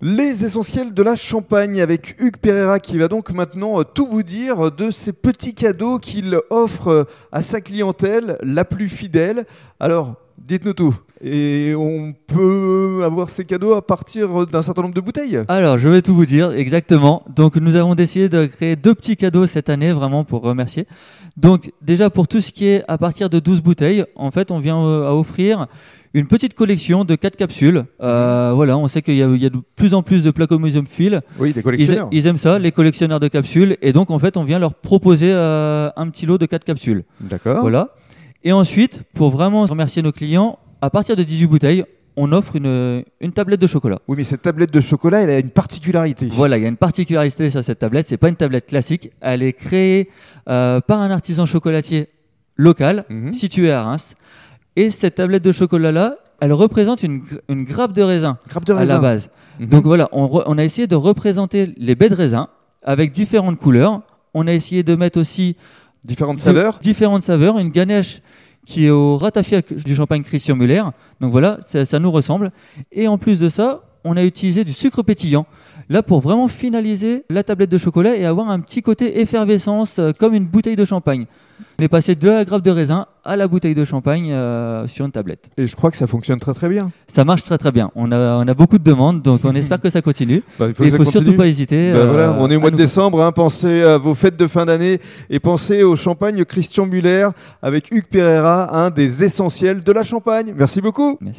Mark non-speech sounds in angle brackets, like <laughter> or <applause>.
Les essentiels de la Champagne avec Hugues Pereira qui va donc maintenant euh, tout vous dire de ces petits cadeaux qu'il offre euh, à sa clientèle la plus fidèle. Alors, dites-nous tout. Et on peut avoir ces cadeaux à partir d'un certain nombre de bouteilles Alors, je vais tout vous dire, exactement. Donc, nous avons décidé de créer deux petits cadeaux cette année, vraiment pour remercier. Donc, déjà, pour tout ce qui est à partir de 12 bouteilles, en fait, on vient euh, à offrir une petite collection de 4 capsules. Euh, voilà, on sait qu'il y, a de plus en plus de placomysiophiles. Oui, des Ils, collectionneurs. ils aiment ça, les collectionneurs de capsules. Et donc, en fait, on vient leur proposer euh, un petit lot de 4 capsules. D'accord. Voilà. Et ensuite, pour vraiment remercier nos clients, à partir de 18 bouteilles, on offre une, une tablette de chocolat. Oui, mais cette tablette de chocolat, elle a une particularité. Voilà, il y a une particularité sur cette tablette. C'est pas une tablette classique. Elle est créée euh, par un artisan chocolatier local Mhm. situé à Reims. Et cette tablette de chocolat là, elle représente une, une grappe de raisin Grappe de à raisin. la base. Mhm. Donc voilà, on, re- on a essayé de représenter les baies de raisin avec différentes couleurs. On a essayé de mettre aussi Différentes de- saveurs. différentes saveurs, une ganache qui est au ratafia du champagne Christian Muller. Donc voilà, ça, nous ressemble. Et en plus de ça, on a utilisé du sucre pétillant. Là, pour vraiment finaliser la tablette de chocolat et avoir un petit côté effervescence, euh, comme une bouteille de champagne. On est passé de la grappe de raisin à la bouteille de champagne euh, sur une tablette. Et je crois que ça fonctionne très très bien. Ça marche très très bien. On a, on a beaucoup de demandes, donc on <laughs> espère que ça continue. Bah, il faut faut surtout pas hésiter. Bah euh, voilà, on est au mois de décembre, hein, pensez à vos fêtes de fin d'année et pensez au champagne Christian Muller avec Hugues Pereira, un des essentiels de la Champagne. Merci beaucoup. Merci.